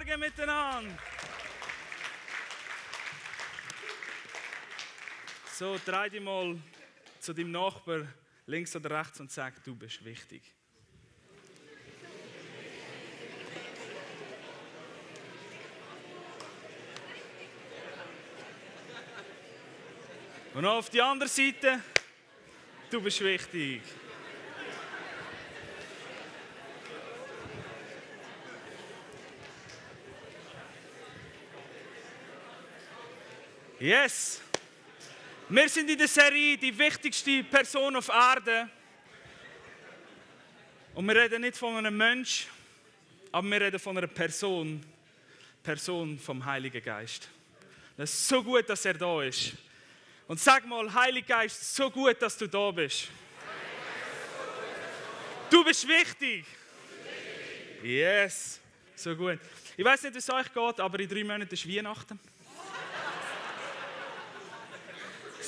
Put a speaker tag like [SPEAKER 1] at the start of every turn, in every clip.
[SPEAKER 1] Morgen miteinander. So, dreh dich mal zu deinem Nachbar links oder rechts und sag, du bist wichtig. Und auf die andere Seite, du bist wichtig. Yes! Wir sind in der Serie die wichtigste Person auf Erde. Und wir reden nicht von einem Mensch, aber wir reden von einer Person. Person vom Heiligen Geist. Das ist so gut, dass er da ist. Und sag mal, Heiliger Geist, so gut, dass du da bist. Du bist wichtig. Yes, so gut. Ich weiß nicht, wie es euch geht, aber in drei Monaten ist Weihnachten.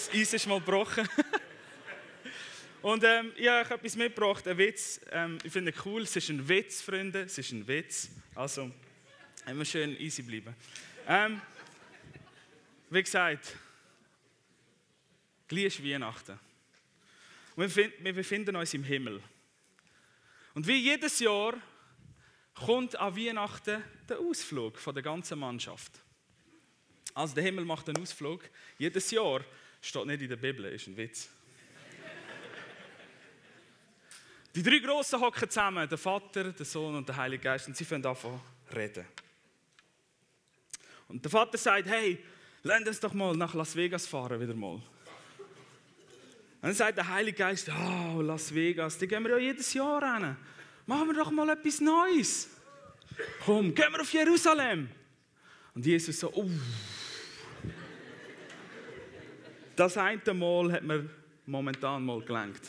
[SPEAKER 1] Das Eis ist mal gebrochen. Und ähm, ich habe etwas mitgebracht, einen Witz. Ähm, ich finde es cool, es ist ein Witz, Freunde, es ist ein Witz. Also, immer schön easy bleiben. Ähm, wie gesagt, gleich ist Weihnachten. Und wir, wir befinden uns im Himmel. Und wie jedes Jahr kommt an Weihnachten der Ausflug von der ganzen Mannschaft. Also der Himmel macht einen Ausflug jedes Jahr. Steht nicht in der Bibel, ist ein Witz. Die drei Großen hocken zusammen, der Vater, der Sohn und der Heilige Geist, und sie fangen an zu reden. Und der Vater sagt, hey, lass uns doch mal nach Las Vegas fahren, wieder mal. Und dann sagt der Heilige Geist, oh, Las Vegas, da gehen wir ja jedes Jahr hin. Machen wir doch mal etwas Neues. Komm, gehen wir auf Jerusalem. Und Jesus so, oh, das eine Mal hat mir momentan mal gelenkt.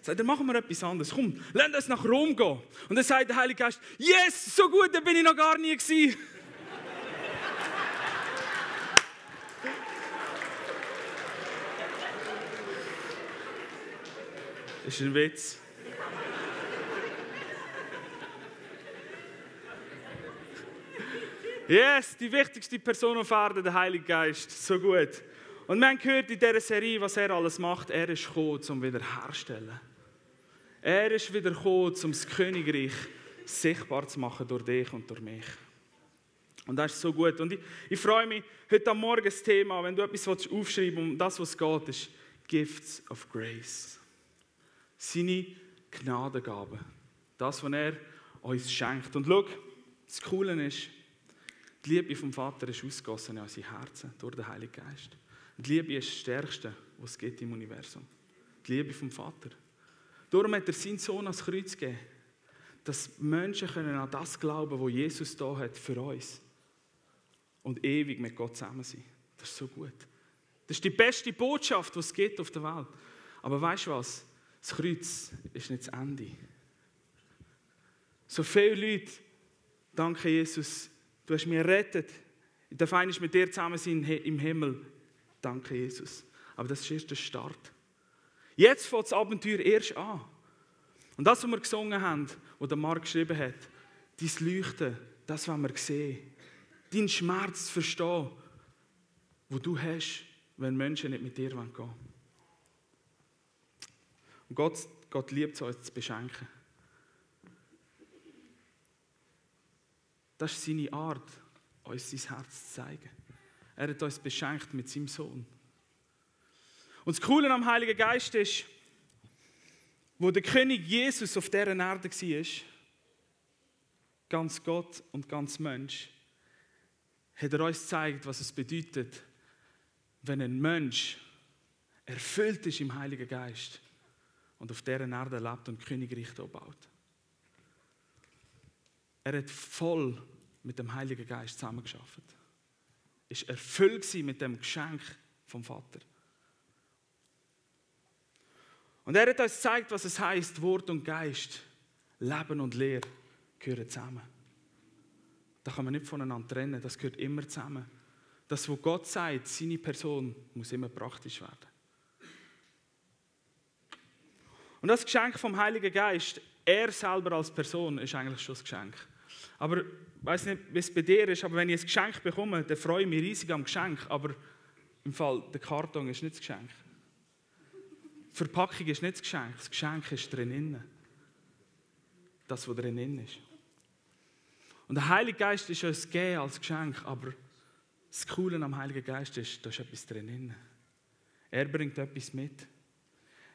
[SPEAKER 1] Sagt er, machen wir etwas anderes. Komm, lass uns nach Rom gehen. Und dann sagt der Heilige Geist, yes, so gut, da bin ich noch gar nie gewesen. Das ist ein Witz. Yes, die wichtigste Person auf Erden, der Heilige Geist. So gut. Und wir haben gehört in dieser Serie, was er alles macht. Er ist gekommen, um wiederherzustellen. Er ist wieder gekommen, um das Königreich sichtbar zu machen durch dich und durch mich. Und das ist so gut. Und ich, ich freue mich, heute am Morgen das Thema, wenn du etwas aufschreiben willst, um das, was geht, ist Gifts of Grace. Seine Gnadengaben. Das, was er uns schenkt. Und schau, das Coole ist, die Liebe vom Vater ist ausgegossen in unser Herzen durch den Heiligen Geist. Die Liebe ist das Stärkste, was es gibt im Universum. Die Liebe vom Vater. Darum hat er seinen Sohn ans Kreuz gegeben, dass Menschen können an das glauben, was Jesus da hat für uns. Und ewig mit Gott zusammen sein. Das ist so gut. Das ist die beste Botschaft, die es gibt auf der Welt. Aber weißt du was? Das Kreuz ist nicht das Ende. So viele Leute, danke Jesus, du hast mich errettet. Ich darf eigentlich mit dir zusammen sein im Himmel. Danke, Jesus. Aber das ist erst der Start. Jetzt fängt das Abenteuer erst an. Und das, was wir gesungen haben, was der Mark geschrieben hat, dein Leuchten, das, was wir sehen, deinen Schmerz zu verstehen, wo du hast, wenn Menschen nicht mit dir gehen wollen. Und Gott, Gott liebt es, uns zu beschenken. Das ist seine Art, uns sein Herz zu zeigen. Er hat uns beschenkt mit seinem Sohn. Und das Coole am Heiligen Geist ist, wo der König Jesus auf dieser Erde war, ganz Gott und ganz Mensch, hat er uns gezeigt, was es bedeutet, wenn ein Mensch erfüllt ist im Heiligen Geist und auf dieser Erde lebt und Königreich baut. Er hat voll mit dem Heiligen Geist zusammengearbeitet ist erfüllt mit dem Geschenk vom Vater. Und er hat uns gezeigt, was es heißt, Wort und Geist, Leben und Lehre gehören zusammen. Da kann man nicht voneinander trennen, das gehört immer zusammen. Das, was Gott sagt, seine Person, muss immer praktisch werden. Und das Geschenk vom Heiligen Geist, er selber als Person, ist eigentlich schon das Geschenk. Aber ich weiß nicht, wie es bei dir ist, aber wenn ich ein Geschenk bekomme, dann freue ich mich riesig am Geschenk. Aber im Fall, der Karton ist nicht das Geschenk. Die Verpackung ist nicht das Geschenk, das Geschenk ist drinnen. Das, was drinnen ist. Und der Heilige Geist ist uns gegeben als Geschenk, aber das Coole am Heiligen Geist ist, da ist etwas drinnen. Er bringt etwas mit.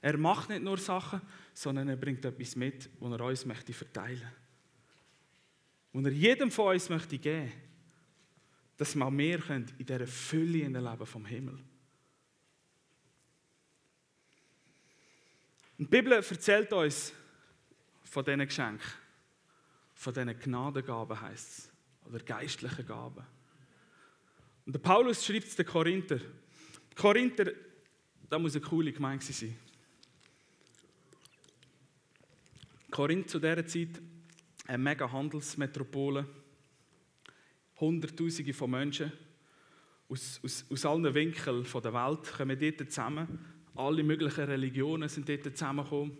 [SPEAKER 1] Er macht nicht nur Sachen, sondern er bringt etwas mit, was er uns möchte verteilen möchte. Und er jedem von uns möchte geben, dass wir mehr können in dieser Fülle in Leben vom Himmel. Und die Bibel erzählt uns von diesen Geschenken, von diesen Gnadengaben heißt es, oder geistlichen Gaben. Und der Paulus schreibt es den Korinther. Korinther, da muss eine coole Gemeinde sein. Korinth zu dieser Zeit eine mega Handelsmetropole. Hunderttausende von Menschen aus, aus, aus allen Winkeln der Welt kommen dort zusammen. Alle möglichen Religionen sind dort zusammengekommen.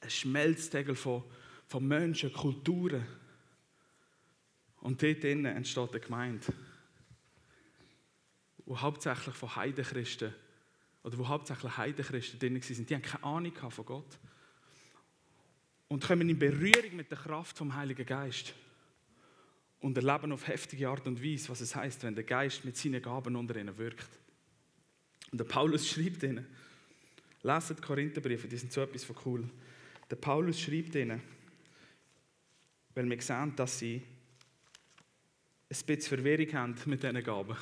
[SPEAKER 1] Ein Schmelztegel von, von Menschen, Kulturen. Und dort innen entsteht eine Gemeinde, wo hauptsächlich von Heidenchristen oder wo hauptsächlich Heidenchristen drin waren. Die haben keine Ahnung von Gott und kommen in Berührung mit der Kraft vom Heiligen Geist und erleben auf heftige Art und Weise, was es heißt, wenn der Geist mit seinen Gaben unter ihnen wirkt. Und der Paulus schreibt ihnen, leset die Korintherbriefe, die sind so etwas von cool. Der Paulus schreibt ihnen, weil wir sehen, dass sie ein bisschen Verwirrung haben mit diesen Gaben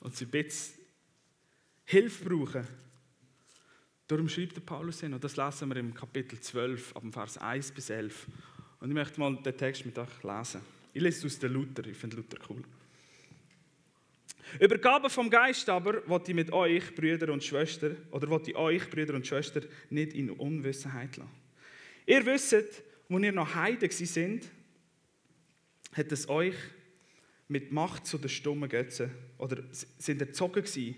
[SPEAKER 1] und sie ein bisschen Hilfe brauchen, Darum schreibt der Paulus hin, und das lesen wir im Kapitel 12, ab dem Vers 1 bis 11. Und ich möchte mal den Text mit euch lesen. Ich lese es aus der Luther, ich finde Luther cool. Übergabe vom Geist aber, wollte ich mit euch, Brüder und Schwestern, oder wollte ich euch, Brüder und Schwestern, nicht in Unwissenheit lassen. Ihr wisst, wo ihr noch Heiden sind, hat es euch mit Macht zu den stummen Götzen, oder sind erzogen gewesen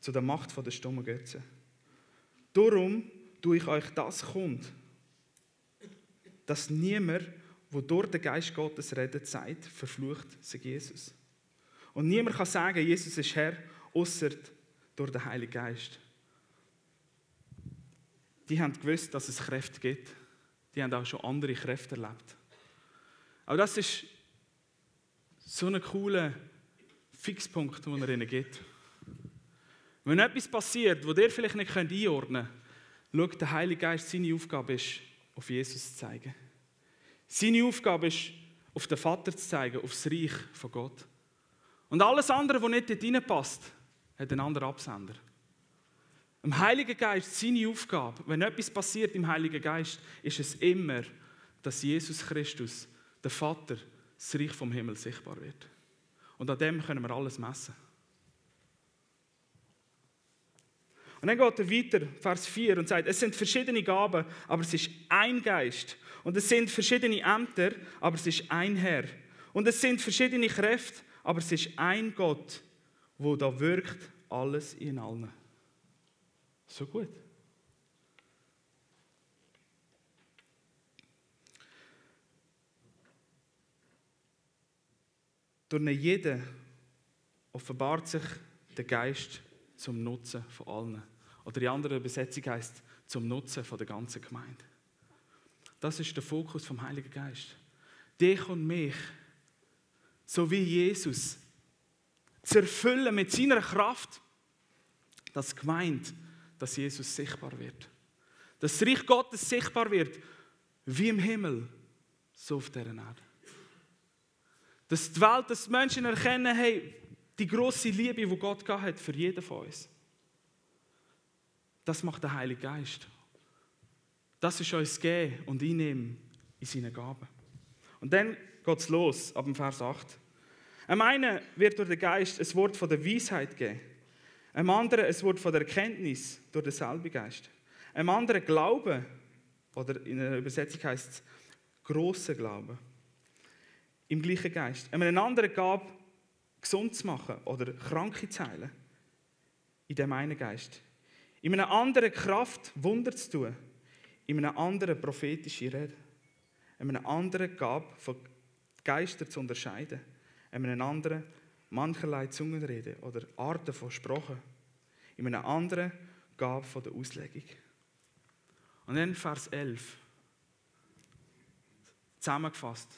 [SPEAKER 1] zu der Macht der stummen Götzen. Darum tue ich euch das kund, dass niemand, wo durch den Geist Gottes redet, sagt, verflucht sei Jesus. Und niemand kann sagen, Jesus ist Herr, außer durch den Heiligen Geist. Die haben gewusst, dass es Kräfte gibt. Die haben auch schon andere Kräfte erlebt. Aber das ist so ein cooler Fixpunkt, den er ihnen gibt. Wenn etwas passiert, wo ihr vielleicht nicht einordnen könnt, schaut der Heilige Geist, seine Aufgabe ist, auf Jesus zu zeigen. Seine Aufgabe ist, auf den Vater zu zeigen, auf das Reich von Gott. Und alles andere, was nicht dort reinpasst, hat einen anderen Absender. Im Heiligen Geist, seine Aufgabe, wenn etwas passiert im Heiligen Geist, ist es immer, dass Jesus Christus, der Vater, das Reich vom Himmel sichtbar wird. Und an dem können wir alles messen. Und dann geht er weiter, Vers 4, und sagt, es sind verschiedene Gaben, aber es ist ein Geist. Und es sind verschiedene Ämter, aber es ist ein Herr. Und es sind verschiedene Kräfte, aber es ist ein Gott, wo da wirkt alles in allen. So gut. Durch jeden offenbart sich der Geist zum Nutzen von allen. Oder die andere Übersetzung heißt zum Nutzen von der ganzen Gemeinde. Das ist der Fokus vom Heiligen Geist. Dich und mich, so wie Jesus, zu erfüllen mit seiner Kraft, dass Gemeinde, dass Jesus sichtbar wird. Dass das Reich Gottes sichtbar wird, wie im Himmel, so auf dieser Erde. Dass die Welt, dass die Menschen erkennen, hey, die große Liebe, die Gott hat für jeden von uns. Das macht der Heilige Geist. Das ist uns gegeben und einnehmen in seine Gaben. Und dann geht es los, ab dem Vers 8. Einem einen wird durch den Geist ein Wort von der Weisheit geben. Einem anderen ein Wort von der Erkenntnis durch denselben Geist. Einem anderen Glauben, oder in einer Übersetzung heißt es großer Glaube, im gleichen Geist. Einem anderen gab gesund zu machen oder Kranke zu heilen. In dem einen Geist. In einer anderen Kraft Wunder zu tun. In einer anderen prophetischen Rede. In einer anderen Gabe von Geister zu unterscheiden. In einem anderen mancherlei Zungenrede oder Arten von Sprachen. In einem anderen Gabe von der Auslegung. Und dann Vers 11. Zusammengefasst,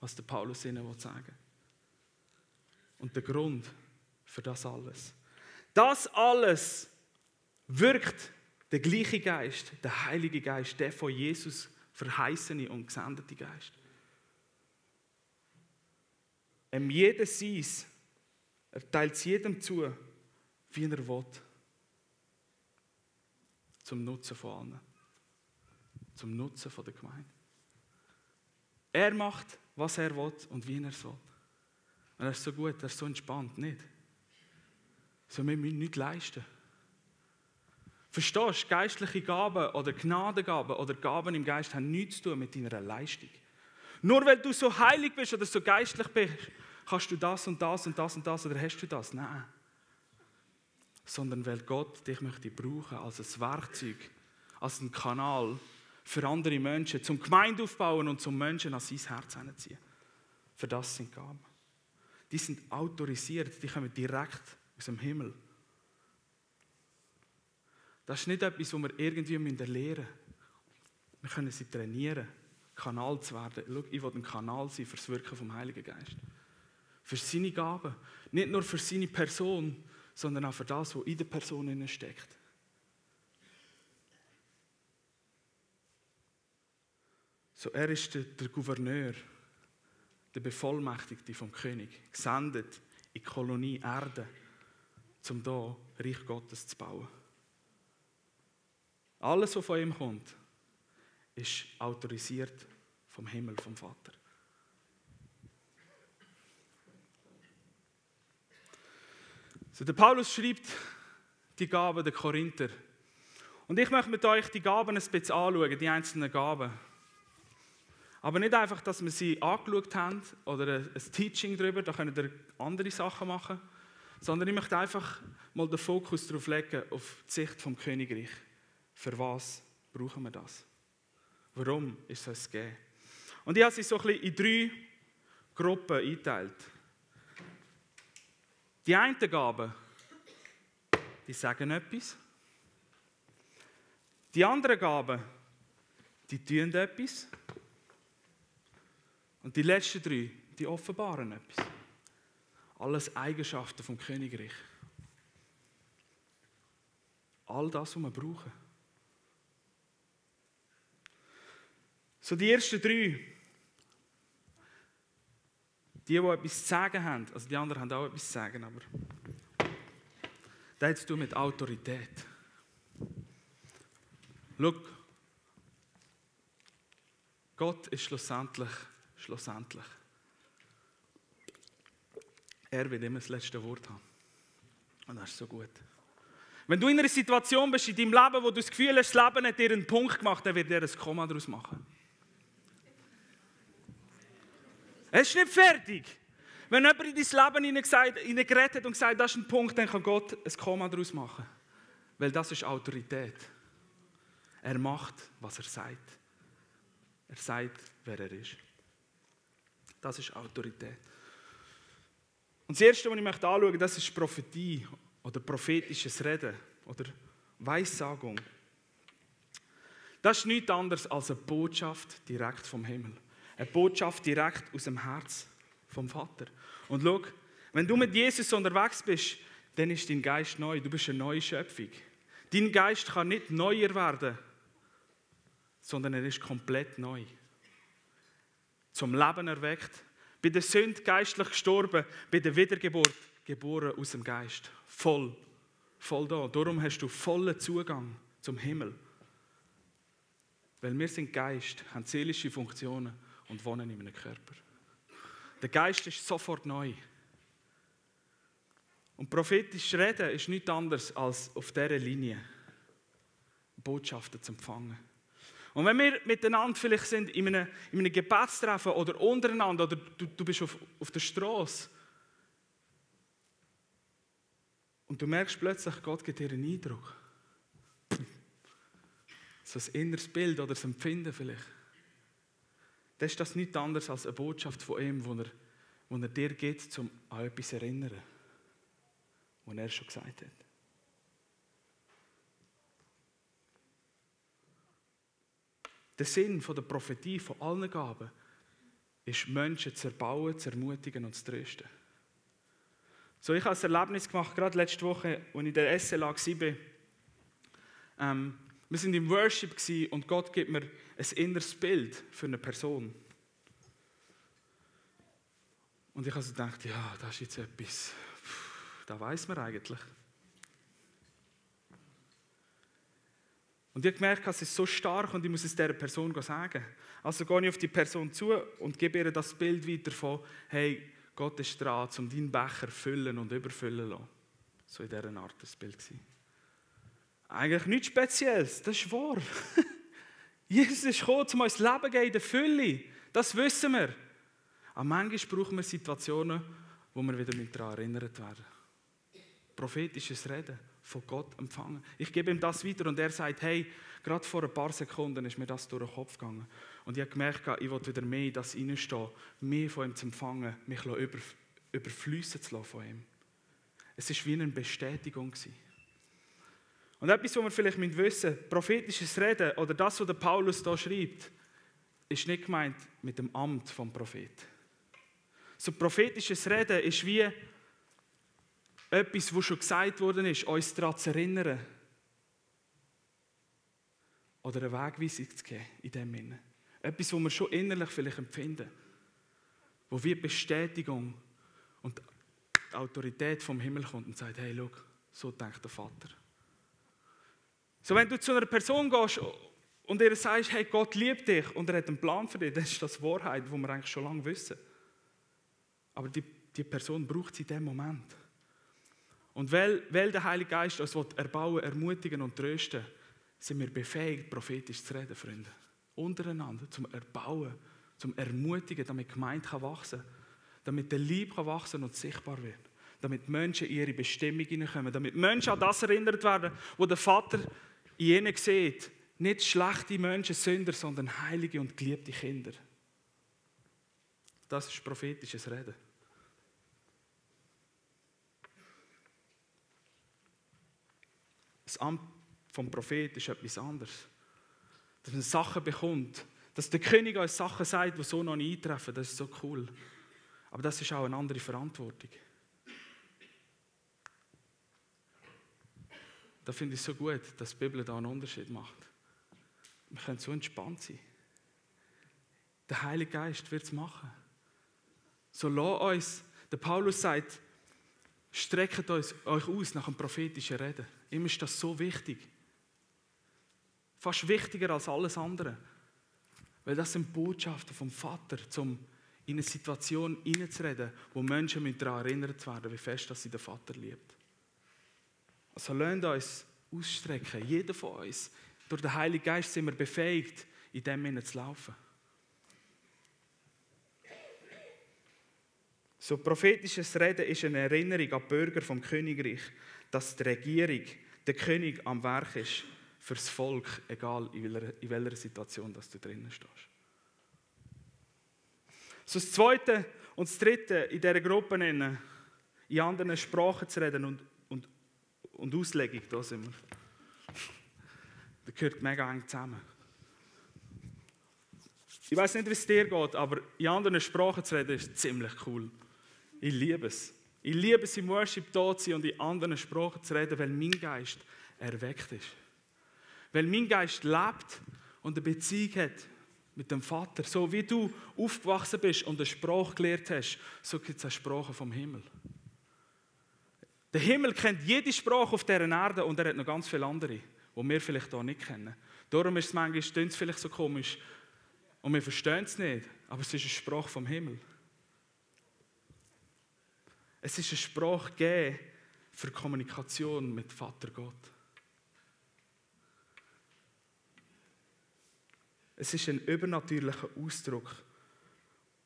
[SPEAKER 1] was der Paulus ihnen sagen will. Und der Grund für das alles. Das alles wirkt der gleiche Geist, der Heilige Geist, der von Jesus verheißene und gesendete Geist. Em jeder seins, er teilt es jedem zu, wie er will. Zum Nutzen von allen. Zum Nutzen von der Gemeinde. Er macht, was er will und wie er es will. Und er ist so gut, er ist so entspannt, nicht? So, wir müssen nichts leisten. Verstehst du, geistliche Gaben oder Gnadengaben oder Gaben im Geist haben nichts zu tun mit deiner Leistung. Nur weil du so heilig bist oder so geistlich bist, kannst du das und das und das und das oder hast du das? Nein. Sondern weil Gott dich möchte brauchen als ein Werkzeug, als ein Kanal für andere Menschen, zum Gemeinde aufbauen und zum Menschen an sein Herz hinziehen. Für das sind Gaben. Die sind autorisiert, die kommen direkt aus dem Himmel. Das ist nicht etwas, was wir irgendwie lernen müssen. Wir können sie trainieren, Kanal zu werden. Schau, ich will ein Kanal sein für das Wirken vom Heiligen Geist. Für seine Gaben. Nicht nur für seine Person, sondern auch für das, was in der Person steckt. So, er ist der, der Gouverneur, der Bevollmächtigte vom König, gesendet in die Kolonie Erde, um hier Reich Gottes zu bauen. Alles, was von ihm kommt, ist autorisiert vom Himmel, vom Vater. So, der Paulus schreibt die Gaben der Korinther. Und ich möchte mit euch die Gaben ein bisschen anschauen, die einzelnen Gaben. Aber nicht einfach, dass wir sie angeschaut haben oder ein Teaching darüber, da können wir andere Sachen machen, sondern ich möchte einfach mal den Fokus darauf legen, auf die Sicht vom Königreich. Für was brauchen wir das? Warum ist es gegeben? Und ich habe sie so ein bisschen in drei Gruppen eingeteilt. Die einen Gaben, die sagen etwas. Die anderen Gaben, die tun etwas. Und die letzten drei, die offenbaren etwas. Alles Eigenschaften vom Königreich. All das, was wir brauchen. So die ersten drei, die, die etwas zu sagen haben, also die anderen haben auch etwas zu sagen, aber das hat zu tun mit Autorität. Schau, Gott ist schlussendlich, schlussendlich. Er wird immer das letzte Wort haben. Und das ist so gut. Wenn du in einer Situation bist in deinem Leben, wo du das Gefühl hast, das Leben hat dir einen Punkt gemacht, dann wird er ein Komma daraus machen. Es ist nicht fertig. Wenn jemand in dein Leben hineingeredet hat und gesagt das ist ein Punkt, dann kann Gott ein Komma daraus machen. Weil das ist Autorität. Er macht, was er sagt. Er sagt, wer er ist. Das ist Autorität. Und das Erste, was ich anschauen möchte, das ist Prophetie oder prophetisches Reden oder Weissagung. Das ist nichts anderes als eine Botschaft direkt vom Himmel. Eine Botschaft direkt aus dem Herz vom Vater. Und schau, wenn du mit Jesus unterwegs bist, dann ist dein Geist neu. Du bist eine neue Schöpfung. Dein Geist kann nicht neuer werden, sondern er ist komplett neu. Zum Leben erweckt, bei der Sünde geistlich gestorben, bei der Wiedergeburt geboren aus dem Geist. Voll, voll da. Darum hast du vollen Zugang zum Himmel. Weil wir sind Geist, haben seelische Funktionen und wohnen in einem Körper. Der Geist ist sofort neu. Und prophetisch reden ist nichts anderes als auf dieser Linie Botschaften zu empfangen. Und wenn wir miteinander vielleicht sind in einem, in einem Gebetstreffen oder untereinander oder du, du bist auf, auf der Straße und du merkst plötzlich, Gott gibt dir einen Eindruck. So ein inneres Bild oder das Empfinden vielleicht dann ist das nichts anderes als eine Botschaft von ihm, wo er, wo er dir gibt, um an etwas zu erinnern, was er schon gesagt hat. Der Sinn der Prophetie von allen Gaben ist, Menschen zu erbauen, zu ermutigen und zu trösten. So, ich habe ein Erlebnis gemacht, gerade letzte Woche, als ich in der SLA war. Ähm, wir waren im Worship und Gott gibt mir ein inneres Bild für eine Person. Und ich habe so gedacht, ja, das ist jetzt etwas, da weiß man eigentlich. Und ich habe gemerkt, es ist so stark und ich muss es dieser Person sagen. Also gehe ich auf die Person zu und gebe ihr das Bild weiter von, hey, Gott ist dran, um deinen Becher füllen und überfüllen zu lassen. So in dieser Art das Bild. Eigentlich nichts Spezielles, das ist wahr. Jesus ist gekommen, um uns Leben geben in der Fülle. Das wissen wir. Aber manchmal brauchen wir Situationen, wo wir wieder daran erinnert werden. Prophetisches Reden von Gott empfangen. Ich gebe ihm das weiter und er sagt, hey, gerade vor ein paar Sekunden ist mir das durch den Kopf gegangen. Und ich habe gemerkt, ich will wieder mehr in das reinstehen, mehr von ihm zu empfangen, mich über, überfließen zu lassen von ihm. Es war wie eine Bestätigung. Und etwas, was wir vielleicht wissen müssen, prophetisches Reden oder das, was Paulus hier schreibt, ist nicht gemeint mit dem Amt vom Prophet. So prophetisches Reden ist wie etwas, was schon gesagt worden ist, uns daran zu erinnern. Oder eine Wegweisung zu geben in dem Sinne. Etwas, was wir schon innerlich vielleicht empfinden. Wo wie Bestätigung und die Autorität vom Himmel kommt und sagt, hey, schau, so denkt der Vater. So, wenn du zu einer Person gehst und ihr sagst, hey, Gott liebt dich und er hat einen Plan für dich, dann ist das Wahrheit, die wir eigentlich schon lange wissen. Aber die, die Person braucht sie in dem Moment. Und weil, weil der Heilige Geist uns erbauen, ermutigen und trösten sind wir befähigt, prophetisch zu reden, Freunde. Untereinander, zum Erbauen, zum Ermutigen, damit die Gemeinde wachsen kann. Damit der Lieb kann wachsen und sichtbar wird. Damit Menschen in ihre Bestimmung hineinkommen. Damit Menschen an das erinnert werden, wo der Vater in ihnen sieht. Nicht schlechte Menschen, Sünder, sondern heilige und geliebte Kinder. Das ist prophetisches Reden. Das Amt vom Prophet ist etwas anderes. Dass man Sachen bekommt, dass der König uns Sachen sagt, die so noch nicht eintreffen, das ist so cool. Aber das ist auch eine andere Verantwortung. Da finde ich es so gut, dass die Bibel da einen Unterschied macht. Wir können so entspannt sein. Der Heilige Geist wird es machen. So lass uns, der Paulus sagt, streckt euch aus nach dem prophetischen Reden. Ihm ist das so wichtig. Fast wichtiger als alles andere. Weil das sind Botschaften vom Vater, um in eine Situation hineinzureden, wo Menschen daran erinnert werden, wie fest dass sie den Vater liebt. Also lasst uns ausstrecken, jeder von uns. Durch den Heiligen Geist sind wir befähigt, in dem Sinne zu laufen. So prophetisches Reden ist eine Erinnerung an die Bürger vom Königreich, dass die Regierung, der König am Werk ist fürs Volk, egal in welcher, in welcher Situation dass du drinnen stehst. So das Zweite und das Dritte in dieser Gruppe nennen, in anderen Sprachen zu reden und, und, Auslegung, da sind wir. Das gehört mega eng zusammen. Ich weiß nicht, wie es dir geht, aber in anderen Sprachen zu reden ist ziemlich cool. Ich liebe es. Ich liebe es, im Worship da zu sein und in anderen Sprachen zu reden, weil mein Geist erweckt ist. Weil mein Geist lebt und eine Beziehung hat mit dem Vater. So wie du aufgewachsen bist und eine Sprache gelernt hast, so gibt es eine Sprache vom Himmel. Der Himmel kennt jede Sprache auf dieser Erde und er hat noch ganz viele andere, die wir vielleicht hier nicht kennen. Darum ist es manchmal es vielleicht so komisch und wir verstehen es nicht, aber es ist eine Sprache vom Himmel. Es ist eine Sprache für Kommunikation mit Vater Gott. Es ist ein übernatürlicher Ausdruck,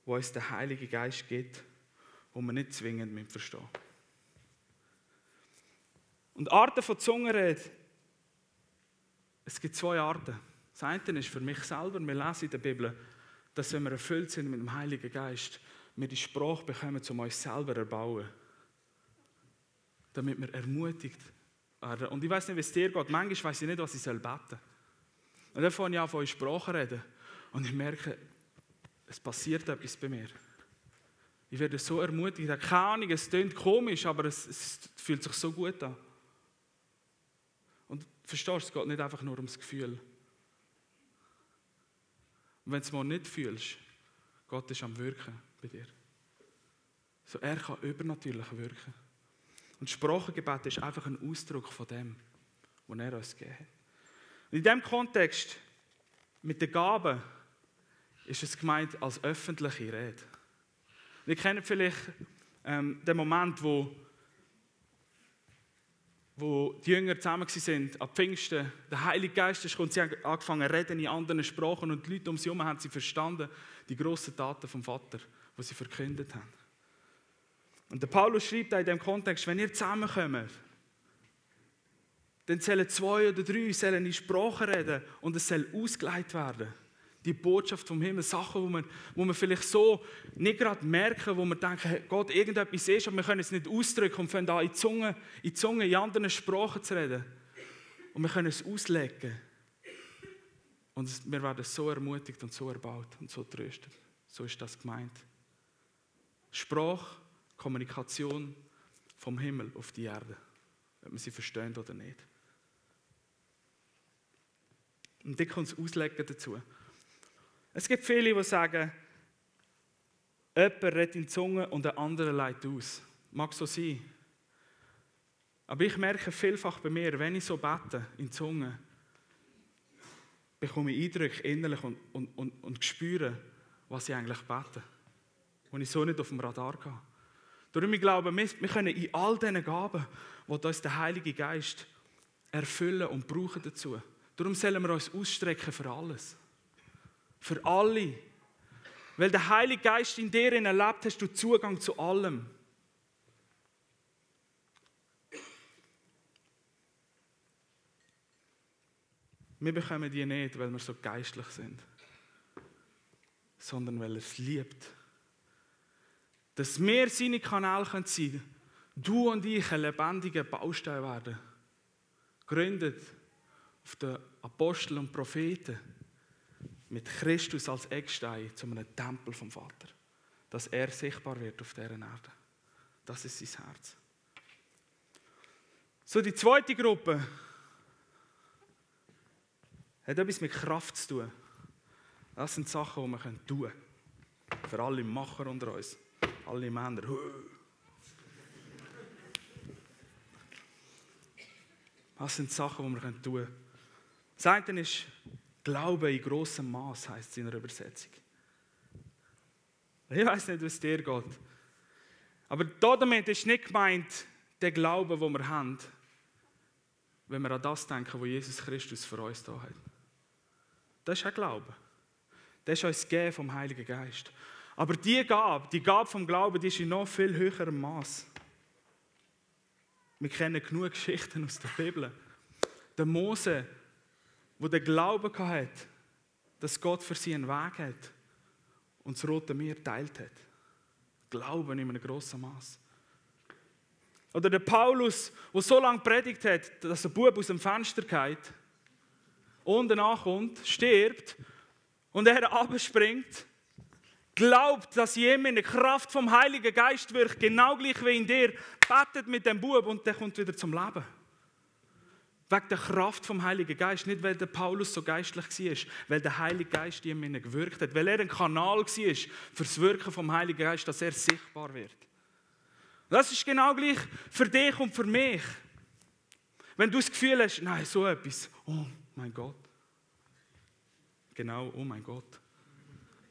[SPEAKER 1] wo uns der Heilige Geist gibt, wo man nicht zwingend mit verstehen. Und Arten von Zungenrede, es gibt zwei Arten. Das eine ist für mich selber, wir lesen in der Bibel, dass wenn wir erfüllt sind mit dem Heiligen Geist, wir die Sprache bekommen, um uns selber zu erbauen. Damit wir ermutigt werden. Und ich weiß nicht, wie es dir geht. Manchmal weiß ich nicht, was ich beten soll. Und dann fange ich an, von Sprache reden. Und ich merke, es passiert etwas bei mir. Ich werde so ermutigt. Keine Ahnung, es klingt komisch, aber es, es fühlt sich so gut an. Verstehst du, es geht nicht einfach nur ums Gefühl. Und wenn du es mal nicht fühlst, Gott ist am Wirken bei dir. So, er kann übernatürlich wirken. Und Sprachengebet ist einfach ein Ausdruck von dem, was er uns gegeben hat. Und in diesem Kontext, mit den Gaben, ist es gemeint als öffentliche Rede. Wir kennen vielleicht ähm, den Moment, wo, wo die Jünger zusammen sind, ab Pfingsten. Der Heilige Geist ist und sie haben angefangen zu reden in anderen Sprachen und die Leute um sie herum haben sie verstanden, die grossen Taten vom Vater, die sie verkündet haben. Und der Paulus schreibt in dem Kontext, wenn ihr zusammenkommt, dann sollen zwei oder drei sollen in Sprache reden und es soll ausgeleitet werden die Botschaft vom Himmel, Sachen, wo man, wo man vielleicht so nicht gerade merken, wo man denken, Gott, irgendetwas ist, aber wir können es nicht ausdrücken und fangen da in die Zunge, in, die Zunge, in anderen Sprachen zu reden. Und wir können es auslegen. Und wir werden so ermutigt und so erbaut und so tröstet. So ist das gemeint. Sprache, Kommunikation vom Himmel auf die Erde, ob man sie versteht oder nicht. Und dann kommt das Auslegen dazu. Es gibt viele, die sagen, jemand redet in die Zunge und der andere leitet aus. Mag so sein. Aber ich merke vielfach bei mir, wenn ich so bete in die Zunge, bekomme ich Eindrücke innerlich und, und, und, und spüre, was ich eigentlich bete. Und ich so nicht auf dem Radar gehe. Darum ich glaube, wir, wir können in all diesen Gaben, die uns der Heilige Geist erfüllen und brauchen dazu. Darum sollen wir uns ausstrecken für alles. Für alle. Weil der Heilige Geist in dir erlebt, hast du Zugang zu allem. Wir bekommen die nicht, weil wir so geistlich sind, sondern weil er es liebt. Dass wir seine Kanäle sein können, du und ich ein lebendiger Baustein werden, gründet auf den Aposteln und Propheten mit Christus als Eckstein zu einem Tempel vom Vater. Dass er sichtbar wird auf dieser Erde. Das ist sein Herz. So, die zweite Gruppe hat etwas mit Kraft zu tun. Das sind Sachen, die wir tun können. Für alle Macher unter uns. Alle Männer. Das sind Sachen, die wir tun können. Das eine ist Glaube in großem Maß heißt es in der Übersetzung. Ich weiß nicht, es dir geht. Aber damit ist nicht gemeint, der Glaube, den wir haben, wenn wir an das denken, was Jesus Christus für uns da hat. Das ist ein Glaube. Das ist uns gegeben vom Heiligen Geist. Aber die Gabe, die Gabe vom Glauben, die ist in noch viel höherem Maß. Wir kennen genug Geschichten aus der Bibel. Der Mose wo der Glaube hat, dass Gott für sie einen Weg hat und das Rote Meer teilt hat. Glauben in einem grossen Maß. Oder der Paulus, der so lange predigt hat, dass ein Bub aus dem Fenster geht und danach kommt, stirbt und er abspringt, glaubt, dass jemand in der Kraft vom Heiligen Geist wirkt, genau gleich wie in dir, betet mit dem Bub und der kommt wieder zum Leben. Wegen der Kraft vom Heiligen Geist. Nicht, weil der Paulus so geistlich war, weil der Heilige Geist in ihm gewirkt hat. Weil er ein Kanal war für das Wirken vom Heiligen Geist, dass er sichtbar wird. Das ist genau gleich für dich und für mich. Wenn du das Gefühl hast, nein, so etwas, oh mein Gott. Genau, oh mein Gott.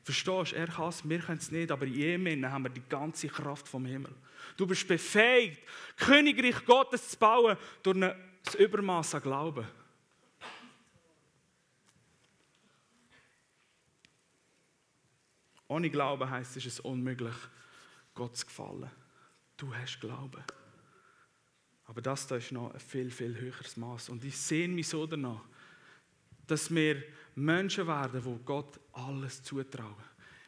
[SPEAKER 1] Verstehst du, er kann es, wir können es nicht, aber in ihm haben wir die ganze Kraft vom Himmel. Du bist befähigt, Königreich Gottes zu bauen durch eine das Übermaß an Glauben. Ohne Glauben heißt es, ist es unmöglich, Gott zu gefallen. Du hast Glauben. Aber das da ist noch ein viel, viel höheres Maß. Und ich sehe mich so danach, dass wir Menschen werden, wo Gott alles zutrauen.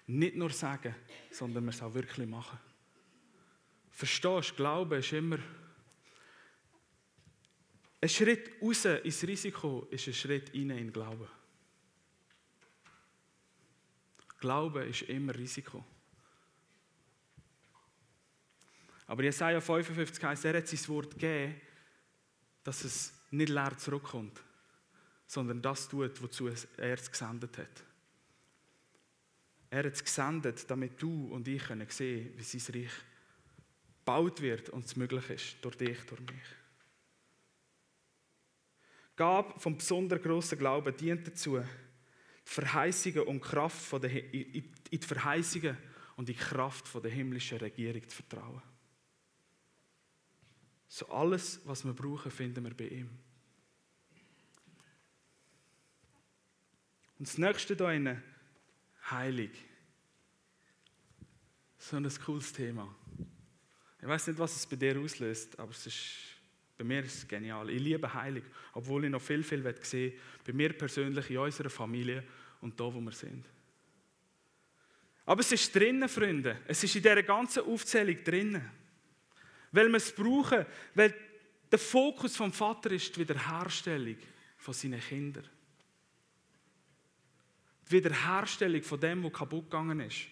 [SPEAKER 1] nicht nur sagen, sondern wir es auch wirklich machen. Verstehst du, Glaube ist immer. Ein Schritt raus ins Risiko ist ein Schritt rein in Glauben. Glaube ist immer Risiko. Aber Jesaja 55 heißt, er hat sein Wort gegeben, dass es nicht leer zurückkommt, sondern das tut, wozu er es gesendet hat. Er hat es gesendet, damit du und ich können sehen wie sein Reich gebaut wird und es möglich ist, durch dich, durch mich. Gab vom besonderen grossen Glauben dient dazu, die Verheißungen und Kraft von der, in die Verheißungen und die Kraft von der himmlischen Regierung zu vertrauen. So alles, was wir brauchen, finden wir bei ihm. Und das nächste hier innen, heilig. So ein cooles Thema. Ich weiß nicht, was es bei dir auslöst, aber es ist, bei mir ist es genial. Ich liebe heilig, obwohl ich noch viel, viel sehen will. Bei mir persönlich, in unserer Familie und da, wo wir sind. Aber es ist drinnen, Freunde. Es ist in dieser ganzen Aufzählung drinnen. Weil wir es brauchen, weil der Fokus vom Vater ist die Wiederherstellung von seinen Kindern. Die Wiederherstellung von dem, was kaputt gegangen ist.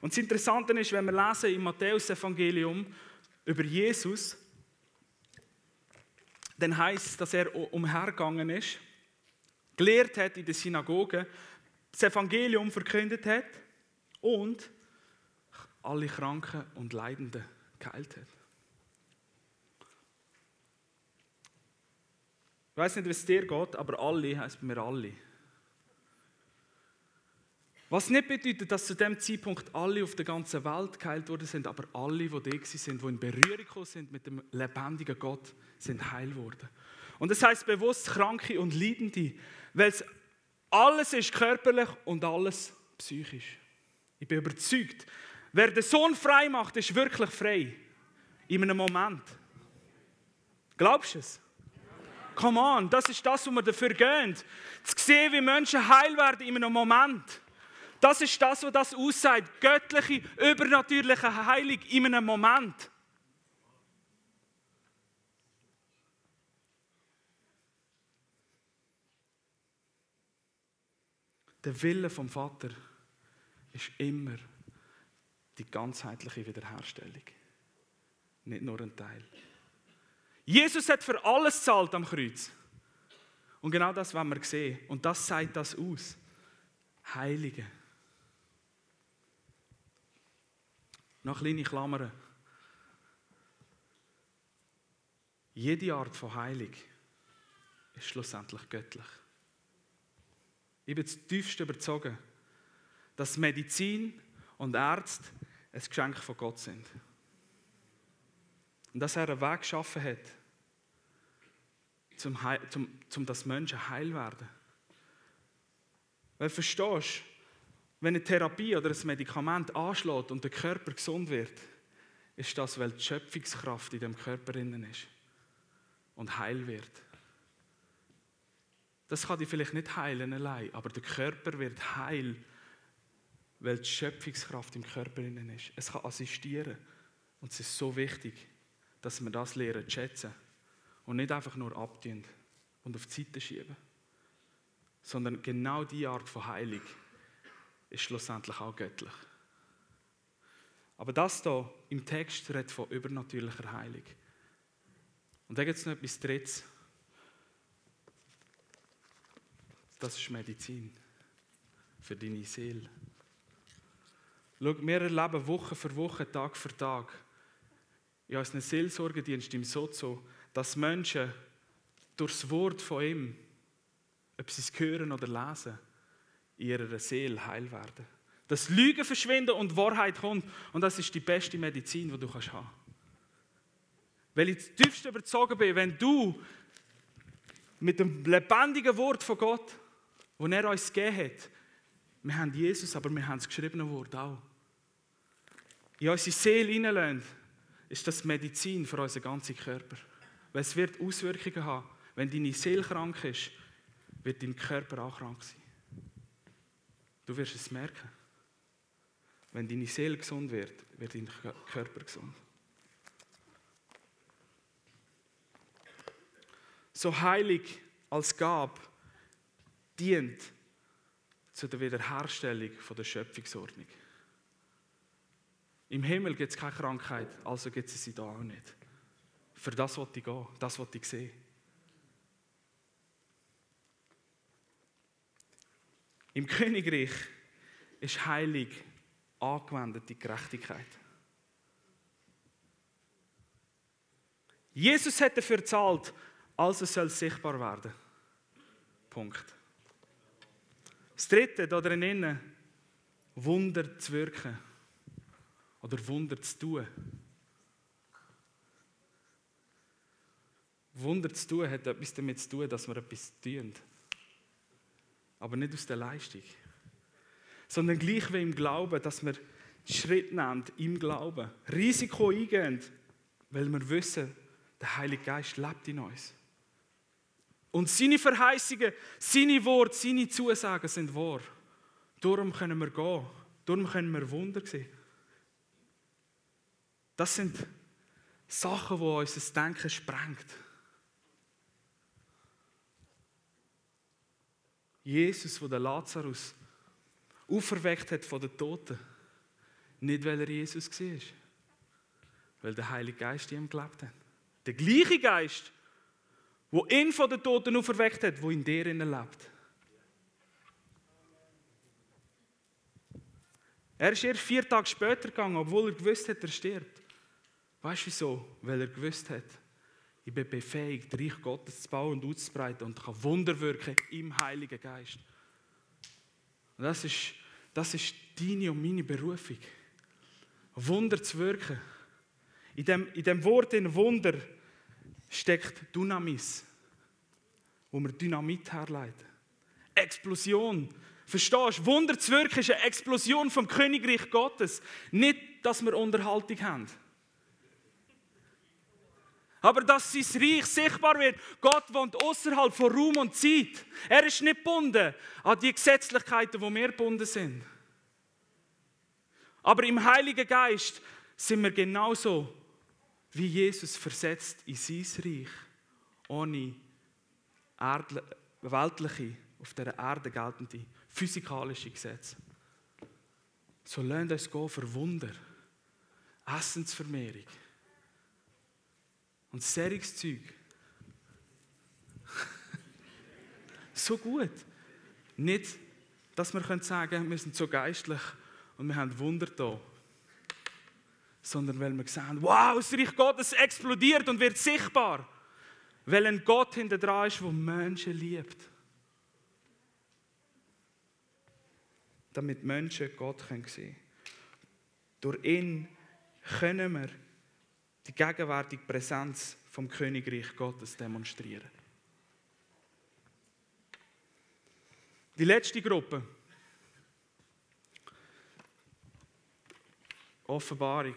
[SPEAKER 1] Und das Interessante ist, wenn wir lesen im Matthäus-Evangelium über Jesus, dann heißt dass er umhergegangen ist, gelehrt hat in der Synagoge, das Evangelium verkündet hat und alle Kranken und Leidenden geheilt hat. Ich weiß nicht, wie es dir geht, aber alle heißt bei mir alle. Was nicht bedeutet, dass zu dem Zeitpunkt alle auf der ganzen Welt geheilt worden sind, aber alle, die da sind, die in Berührung sind mit dem lebendigen Gott, sind heil worden. Und das heißt bewusst Kranke und Leidende, weil es alles ist körperlich und alles psychisch. Ich bin überzeugt, Wer den Sohn frei macht, ist wirklich frei. In einem Moment. Glaubst du es? Come on, das ist das, was wir dafür gehen. Zu sehen, wie Menschen heil werden in einem Moment. Das ist das, was das aussagt. Göttliche, übernatürliche Heilung in einem Moment. Der Wille vom Vater ist immer die ganzheitliche Wiederherstellung. Nicht nur ein Teil. Jesus hat für alles zahlt am Kreuz. Und genau das wollen wir sehen. Und das zeigt das aus. Heilige. Noch kleine Klammern. Jede Art von Heilig ist schlussendlich göttlich. Ich bin tiefst überzeugt, dass Medizin und Ärzte ein Geschenk von Gott sind. Und dass er einen Weg geschaffen hat, zum, zum, zum dass Menschen heil werden. Weil verstehst du, wenn eine Therapie oder ein Medikament anschlägt und der Körper gesund wird, ist das, weil die Schöpfungskraft in dem Körper innen ist und heil wird. Das kann dich vielleicht nicht heilen allein, aber der Körper wird heil weil die Schöpfungskraft im Körper innen ist. Es kann assistieren. Und es ist so wichtig, dass wir das lernen zu schätzen und nicht einfach nur abtun und auf die Seite schieben. Sondern genau diese Art von Heilung ist schlussendlich auch göttlich. Aber das hier im Text redet von übernatürlicher Heilung. Und da gibt es noch etwas Drittes. Das ist Medizin für deine Seele. Schau, wir erleben Woche für Woche, Tag für Tag, in unserem Seelsorgedienst im Sozo, dass Menschen durch das Wort von ihm, ob sie es hören oder lesen, in ihrer Seele heil werden. Dass Lügen verschwinden und Wahrheit kommt. Und das ist die beste Medizin, die du haben kannst Weil ich tiefst überzeugt bin, wenn du mit dem lebendigen Wort von Gott, das er uns gegeben hat, wir haben Jesus, aber wir haben das geschriebene Wort auch in unsere Seele hineinlässt, ist das Medizin für unseren ganzen Körper. Weil es wird Auswirkungen haben. Wenn deine Seele krank ist, wird dein Körper auch krank sein. Du wirst es merken. Wenn deine Seele gesund wird, wird dein Körper gesund. So heilig als Gab dient zu der Wiederherstellung der Schöpfungsordnung. Im Himmel gibt es keine Krankheit, also gibt es sie da auch nicht. Für das wollte ich gehen, das wollte ich sehen. Im Königreich ist heilig angewendete Gerechtigkeit. Jesus hat dafür gezahlt, also soll es sichtbar werden. Punkt. Das dritte da drinnen, Wunder zu wirken oder Wunder zu tun. Wunder zu tun hat etwas damit zu tun, dass wir etwas tun aber nicht aus der Leistung. Sondern gleich wie im Glauben, dass wir Schritt nehmen im Glauben, Risiko eingehen, weil wir wissen, der Heilige Geist lebt in uns. Und seine Verheißungen, seine Worte, seine Zusagen sind wahr. Darum können wir gehen. Darum können wir Wunder sehen. Das sind Sachen, die unser Denken sprengt. Jesus, der Lazarus auferweckt hat von den Toten, nicht weil er Jesus war, weil der Heilige Geist ihm gelebt hat. Der gleiche Geist, der ihn von den Toten auferweckt hat, der in dir lebt. Er ist erst vier Tage später gegangen, obwohl er gewusst hat, er stirbt. Weißt du wieso? Weil er gewusst hat, ich bin befähigt, Reich Gottes zu bauen und auszubreiten und kann Wunder wirken im Heiligen Geist. Und das ist, das ist deine und meine Berufung. Wunder zu wirken. In dem, in dem Wort in Wunder steckt Dynamis, wo man Dynamit herleiten. Explosion. Verstehst du? Wunder zu wirken ist eine Explosion vom Königreich Gottes. Nicht, dass wir Unterhaltung haben. Aber dass sein Reich sichtbar wird. Gott wohnt außerhalb von Raum und Zeit. Er ist nicht gebunden an die Gesetzlichkeiten, wo wir gebunden sind. Aber im Heiligen Geist sind wir genauso wie Jesus versetzt in sein Reich, ohne weltliche, auf der Erde geltende physikalische Gesetze. So lernt uns gehen für Wunder, Essensvermehrung und seriges Zeug. so gut. Nicht, dass wir sagen können, wir sind so geistlich und wir haben Wunder da. Sondern weil wir sehen, wow, das Reich Gottes explodiert und wird sichtbar. Weil ein Gott hinter dran ist, der Menschen liebt. Damit Menschen Gott sehen können. Durch ihn können wir die gegenwärtige Präsenz vom Königreich Gottes demonstrieren. Die letzte Gruppe. Offenbarung.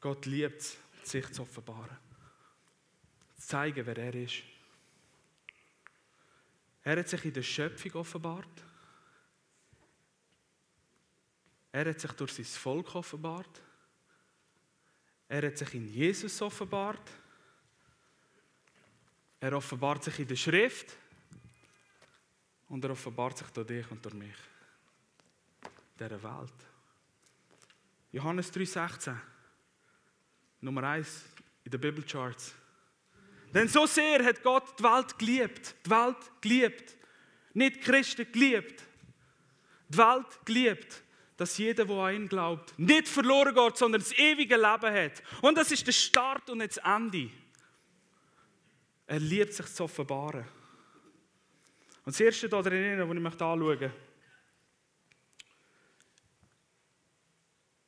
[SPEAKER 1] Gott liebt es, sich zu offenbaren. Zu zeigen, wer er ist. Er hat sich in der Schöpfung offenbart. Er hat sich durch sein Volk offenbart. Er hat sich in Jesus offenbart. Er offenbart sich in der Schrift. Und er offenbart sich durch dich und durch mich. Dieser Welt. Johannes 3,16. Nummer 1 in den Bibelcharts. Denn so sehr hat Gott die Welt geliebt. Die Welt geliebt. Nicht Christen geliebt. Die Welt geliebt dass jeder, der an ihn glaubt, nicht verloren geht, sondern das ewige Leben hat. Und das ist der Start und nicht das Ende. Er liebt sich zu offenbaren. Und das erste da drin, das ich möchte anschauen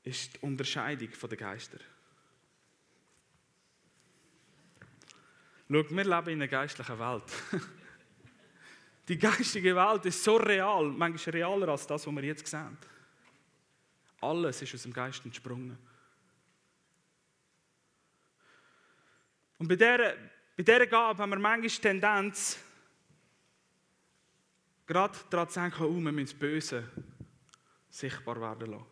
[SPEAKER 1] ist die Unterscheidung der Geister. Schau, wir leben in einer geistlichen Welt. Die geistige Welt ist so real, manchmal realer als das, was wir jetzt sehen. Alles ist aus dem Geist entsprungen. Und bei dieser bei dieser Gabe haben wir manchmal die Tendenz, gerade daran zu denken, oh, wir müssen das Böse sichtbar werden lassen.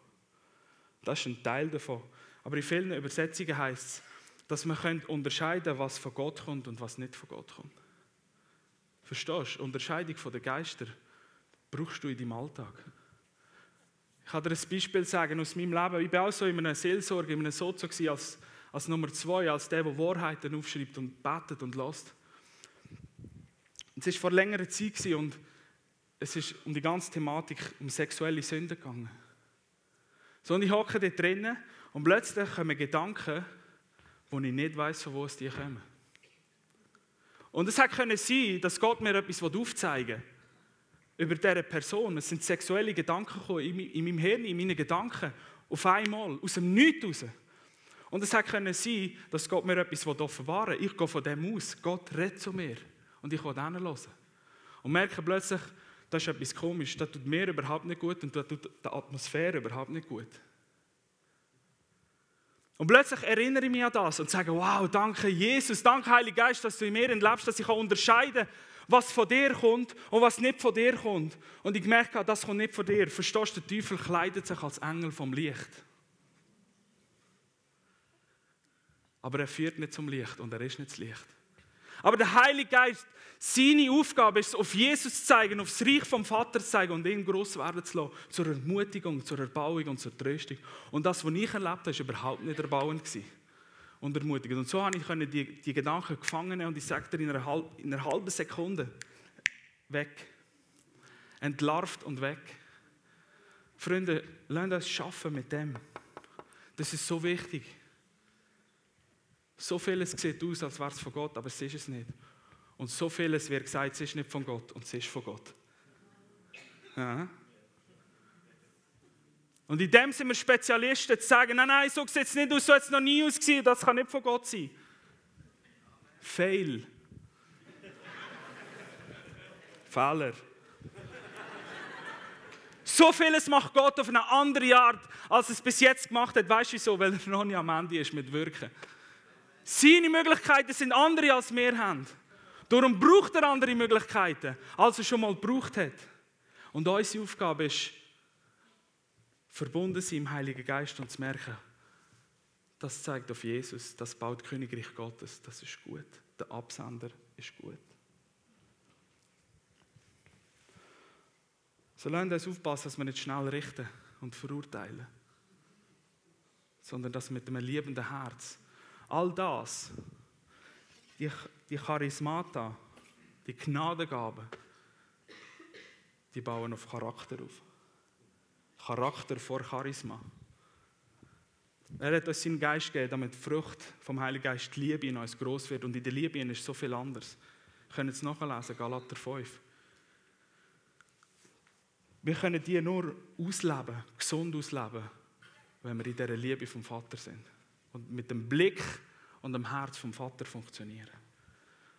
[SPEAKER 1] Das ist ein Teil davon. Aber in vielen Übersetzungen heißt es, dass man unterscheiden können, was von Gott kommt und was nicht von Gott kommt. Verstehst du? Unterscheidung von den Geister brauchst du in deinem Alltag. Ich kann dir ein Beispiel sagen aus meinem Leben. Ich war auch so in einer Seelsorge, in einem Sozo als, als Nummer zwei, als der, der Wahrheiten aufschreibt und betet und lässt. Es war vor längerer Zeit und es ist um die ganze Thematik um sexuelle Sünden gegangen. So, und ich hocke dort drinnen und plötzlich kommen Gedanken, wo ich nicht weiß, von wo es die kommen. Und es hätte sein, dass Gott mir etwas aufzeigen will über diese Person. Es sind sexuelle Gedanken gekommen, in meinem Hirn, in meinen Gedanken, auf einmal, aus dem Nichts raus. Und es hätte sein, dass Gott mir etwas offenbaren will. Ich gehe von dem aus. Gott redet zu mir. Und ich will hören. Und merke plötzlich, das ist etwas komisch. Das tut mir überhaupt nicht gut und das tut der Atmosphäre überhaupt nicht gut. Und plötzlich erinnere ich mich an das und sage, wow, danke Jesus, danke Heiliger Geist, dass du in mir entlebst, dass ich unterscheiden kann, was von dir kommt und was nicht von dir kommt. Und ich merke, das kommt nicht von dir. Verstehst du, der Teufel kleidet sich als Engel vom Licht. Aber er führt nicht zum Licht und er ist nicht das Licht. Aber der Heilige Geist, seine Aufgabe ist auf Jesus zu zeigen, auf das Reich vom Vater zu zeigen und ihn groß werden zu lassen, zur Ermutigung, zur Erbauung und zur Tröstung. Und das, was ich erlebt habe, war überhaupt nicht erbauend. Und ermutigend. Und so habe ich die, die Gedanken gefangen und ich dir in in einer halben Sekunde weg. Entlarvt und weg. Freunde, lasst uns schaffen mit dem. Das ist so wichtig. So vieles sieht aus, als wäre es von Gott, aber es ist es nicht. Und so vieles wird gesagt, es ist nicht von Gott und es ist von Gott. Ja. Und in dem sind wir Spezialisten, zu sagen, nein, nein, so sieht es nicht aus, so hat es noch nie ausgesehen, das kann nicht von Gott sein. Fail. Fehler. So vieles macht Gott auf eine andere Art, als es bis jetzt gemacht hat. Weißt du wieso? Weil er noch nicht am Ende ist mit Wirken. Seine Möglichkeiten sind andere, als wir haben. Darum braucht er andere Möglichkeiten, als er schon mal gebraucht hat. Und unsere Aufgabe ist, verbunden sein im Heiligen Geist und zu merken, das zeigt auf Jesus, das baut Königreich Gottes, das ist gut. Der Absender ist gut. So lernen wir uns aufpassen, dass wir nicht schnell richten und verurteilen, sondern dass mit einem liebenden Herz All das, die, die Charismata, die Gnadengaben, die bauen auf Charakter auf. Charakter vor Charisma. Er hat uns seinen Geist gegeben, damit die Frucht vom Heiligen Geist, die Liebe in uns groß wird. Und in der Liebe ist so viel anders. Wir können es nachlesen, Galater 5. Wir können die nur ausleben, gesund ausleben, wenn wir in dieser Liebe vom Vater sind und mit dem Blick und dem Herz vom Vater funktionieren.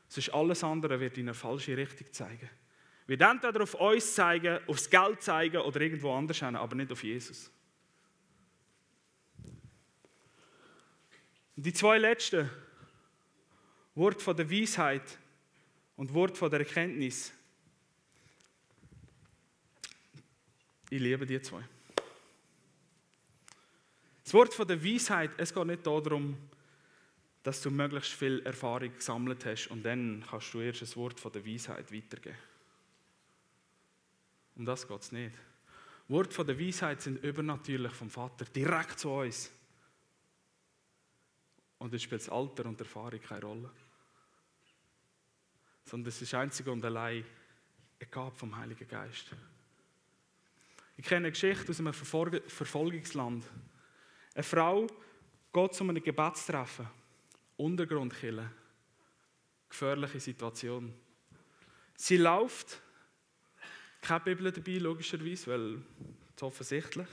[SPEAKER 1] Sonst alles andere wird in eine falsche Richtung zeigen. Wir entweder auf uns zeigen, aufs Geld zeigen oder irgendwo anders hin, aber nicht auf Jesus. Und die zwei letzten, Wort von der Weisheit und Wort von der Erkenntnis, ich liebe die zwei. Das Wort von der Weisheit, es geht nicht darum, dass du möglichst viel Erfahrung gesammelt hast und dann kannst du erst das Wort von der Weisheit weitergeben. Um das geht es nicht. Wort von der Weisheit sind übernatürlich vom Vater, direkt zu uns. Und es spielt das Alter und Erfahrung keine Rolle. Sondern es ist einzig und allein eine Gabe vom Heiligen Geist. Ich kenne eine Geschichte aus einem Verfolgungsland. Eine Frau geht zu einem Gebetstreffen. Untergrundkille. Gefährliche Situation. Sie läuft, keine Bibel dabei, logischerweise, weil es offensichtlich.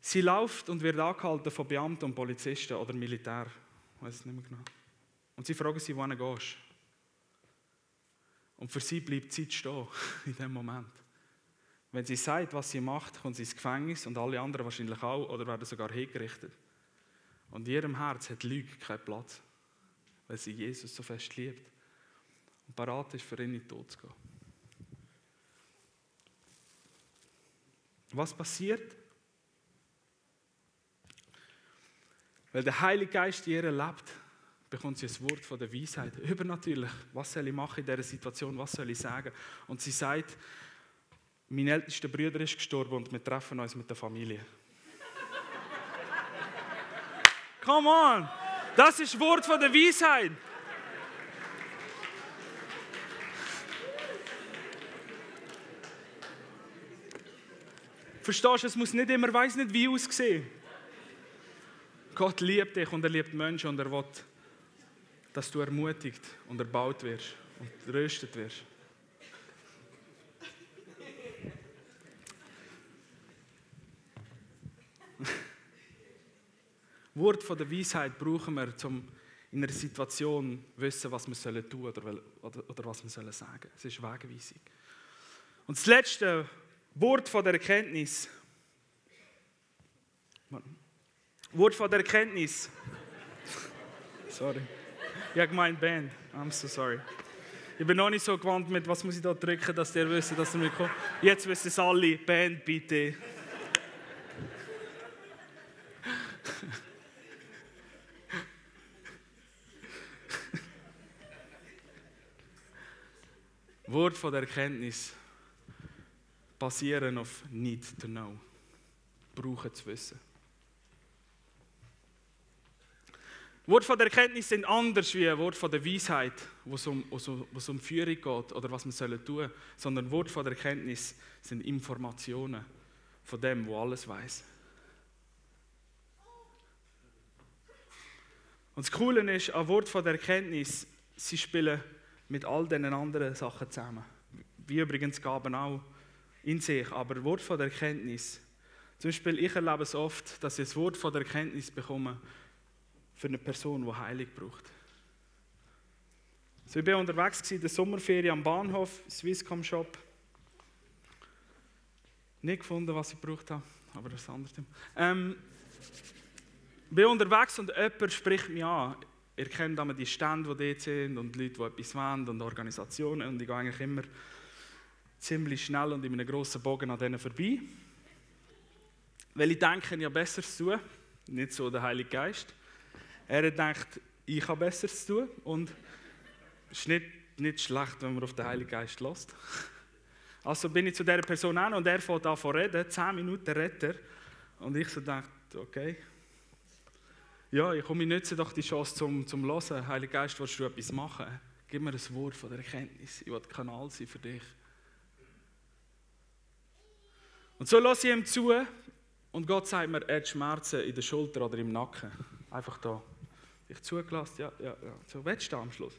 [SPEAKER 1] Sie läuft und wird angehalten von Beamten und Polizisten oder Militär. Ich weiß es nicht mehr genau. Und sie fragen sie, wohin gehst Und für sie bleibt Zeit stehen in dem Moment. Wenn sie sagt, was sie macht, kommt sie ins Gefängnis und alle anderen wahrscheinlich auch oder werden sogar hingerichtet. Und in ihrem Herz hat Lüge keinen Platz. weil sie Jesus so fest liebt und parat ist, für ihn in den Tod zu gehen. Was passiert? Weil der Heilige Geist in ihr lebt, bekommt sie ein Wort von der Weisheit. Übernatürlich. Was soll ich machen in dieser Situation? Was soll ich sagen? Und sie sagt, mein ältester Bruder ist gestorben und wir treffen uns mit der Familie. Come on! Das ist das Wort von der Weisheit. Verstehst du, es muss nicht immer, weiß nicht wie aussehen. Gott liebt dich und er liebt Menschen und er will, dass du ermutigt und erbaut wirst und tröstet wirst. Wort von der Weisheit brauchen wir, um in einer Situation zu wissen, was wir sollen tun oder, oder, oder was wir sollen sagen. Es ist Wegweisung. Und das letzte Wort von der Erkenntnis. Wort von der Erkenntnis. sorry. Ich habe gemeint Band. I'm so sorry. Ich bin noch nicht so gewandt mit, was muss ich da drücken, dass der wissen, dass er mitkommt. Jetzt wissen es alle. Band, bitte. Wort von der Erkenntnis basieren auf need to know. Brauchen zu wissen. Wort von der Erkenntnis sind anders wie Wort von der Weisheit, wo es um, wo es um Führung geht oder was wir sollen tun, sondern Wort von der Erkenntnis sind Informationen von dem, wo alles weiß. Und das Coole ist, an Wort von der Erkenntnis, sie spielen mit all diesen anderen Sachen zusammen. Wie übrigens Gaben auch in sich, aber Wort von der Erkenntnis. Zum Beispiel, ich erlebe es oft, dass ich das Wort von der Erkenntnis bekomme für eine Person, die Heilig braucht. So, ich war unterwegs in der Sommerferien am Bahnhof, Swisscom Shop. Nicht gefunden, was ich gebraucht habe, aber das ist anders. Ähm, ich bin unterwegs und jemand spricht mich an. Ihr kennt die Stände, die dort sind und Leute, die etwas wollen und Organisationen. Und ich gehe eigentlich immer ziemlich schnell und in einem grossen Bogen an denen vorbei. Weil ich denke, ich habe Besseres zu tun. Nicht so der Heilige Geist. Er denkt, ich habe Besseres zu tun. Und es ist nicht, nicht schlecht, wenn man auf den Heiligen Geist lässt. Also bin ich zu dieser Person an und er fängt an zu reden. Zehn Minuten redet er. Und ich so dachte, okay, ja, ich komme, ich nutze doch die Chance zum, zum Hören. Heiliger Geist, willst du etwas machen? Gib mir ein Wort von der Erkenntnis. Ich will Kanal sein für dich. Und so lasse ich ihm zu und Gott sagt mir, er hat Schmerzen in der Schulter oder im Nacken. Einfach da. Ich zugelassen, ja, ja, ja. So, willst du am Schluss?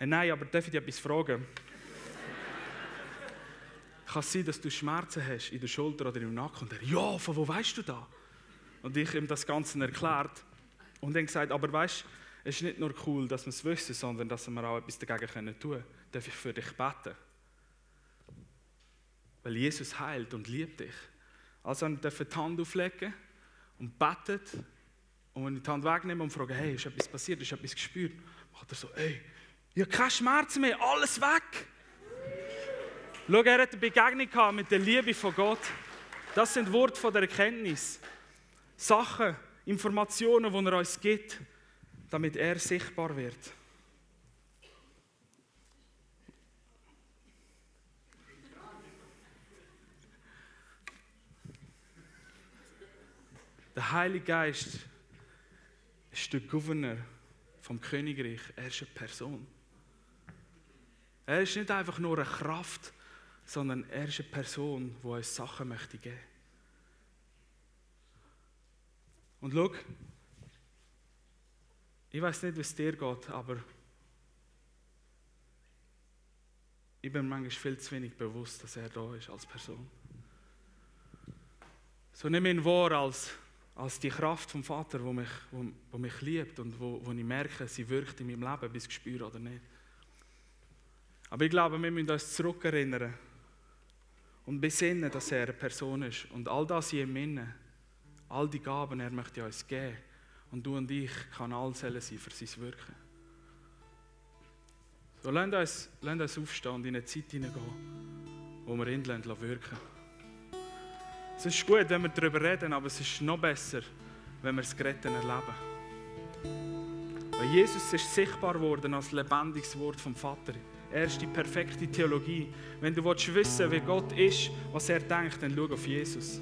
[SPEAKER 1] Äh, nein, aber darf ich dich etwas fragen? Kann es sein, dass du Schmerzen hast in der Schulter oder im Nacken? Und er, ja, von wo weißt du das? Und ich ihm das Ganze erklärt. Und dann gesagt, aber weißt du, es ist nicht nur cool, dass wir es wissen, sondern dass wir auch etwas dagegen tun können. Darf ich für dich beten? Weil Jesus heilt und liebt dich. Also ich die Hand auflegen und betet. Und wenn ich die Hand wegnehme und frage, hey, ist etwas passiert, ist etwas gespürt, macht er so, hey, ich habe keine Schmerzen mehr, alles weg. Schau, er hat eine Begegnung mit der Liebe von Gott. Das sind Worte von der Erkenntnis. Sachen, Informationen, die er uns gibt, damit er sichtbar wird. Der Heilige Geist ist der Gouverneur vom Königreich. Er ist eine Person. Er ist nicht einfach nur eine Kraft, sondern er ist eine Person, die uns Sachen möchte geben möchte. Und schau, ich weiß nicht, wie es dir geht, aber ich bin manchmal viel zu wenig bewusst, dass er da ist als Person. So nimm ihn wahr als, als die Kraft vom Vater, wo mich, wo, wo mich liebt und wo, wo ich merke, sie wirkt in meinem Leben, bis ich spüre oder nicht. Aber ich glaube, wir müssen uns zurückerinnern und besinnen, dass er eine Person ist. Und all das in ihm innen All die Gaben, er möchte uns geben. Und du und ich Kanal sein für sein Wirken. So, lasst uns, lasst uns aufstehen und in eine Zeit hineingehen, wo wir ihn wirken lassen. Es ist gut, wenn wir darüber reden, aber es ist noch besser, wenn wir es Geretten erleben. Weil Jesus ist sichtbar worden als lebendiges Wort vom Vater. Er ist die perfekte Theologie. Wenn du wissen willst, wie Gott ist, was er denkt, dann schau auf Jesus.